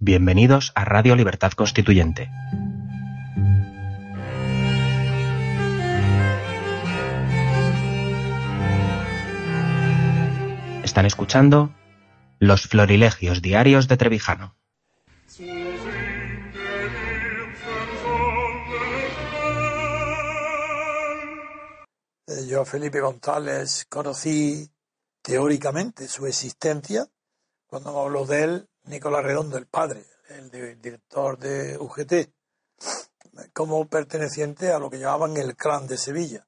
Bienvenidos a Radio Libertad Constituyente. Están escuchando Los Florilegios Diarios de Trevijano. Yo Felipe González conocí teóricamente su existencia cuando me habló de él Nicolás Redondo, el padre, el, di- director de UGT, como perteneciente a lo que llamaban el clan de Sevilla,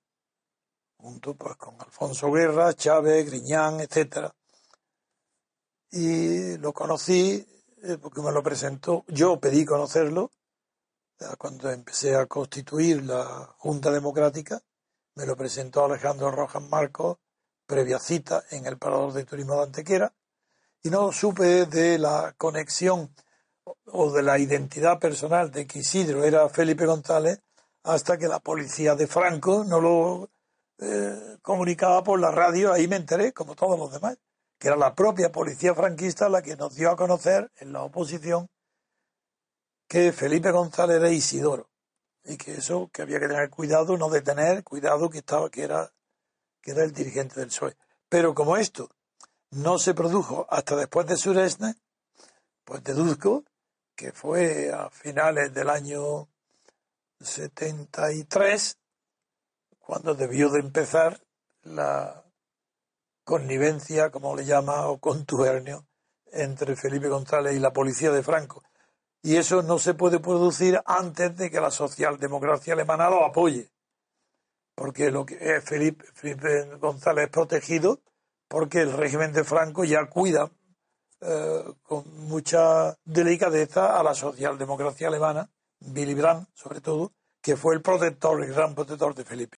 junto pues con Alfonso Guerra, Chávez, Griñán, etcétera. Y lo conocí eh, porque me lo presentó, yo pedí conocerlo cuando empecé a constituir la Junta Democrática, me lo presentó Alejandro Rojas Marcos, previa cita en el Parador de Turismo de Antequera, y no supe de la conexión o de la identidad personal de que Isidro era Felipe González hasta que la policía de Franco no lo eh, comunicaba por la radio, ahí me enteré, como todos los demás, que era la propia policía franquista la que nos dio a conocer en la oposición que Felipe González era Isidoro y que eso que había que tener cuidado, no detener, cuidado que estaba que era que era el dirigente del PSOE. Pero como esto no se produjo hasta después de Suresne, pues deduzco que fue a finales del año 73 cuando debió de empezar la connivencia, como le llama, o contubernio entre Felipe González y la policía de Franco. Y eso no se puede producir antes de que la socialdemocracia alemana lo apoye. Porque lo que es Felipe, Felipe González protegido porque el régimen de Franco ya cuida eh, con mucha delicadeza a la socialdemocracia alemana, Willy Brandt sobre todo, que fue el protector, el gran protector de Felipe.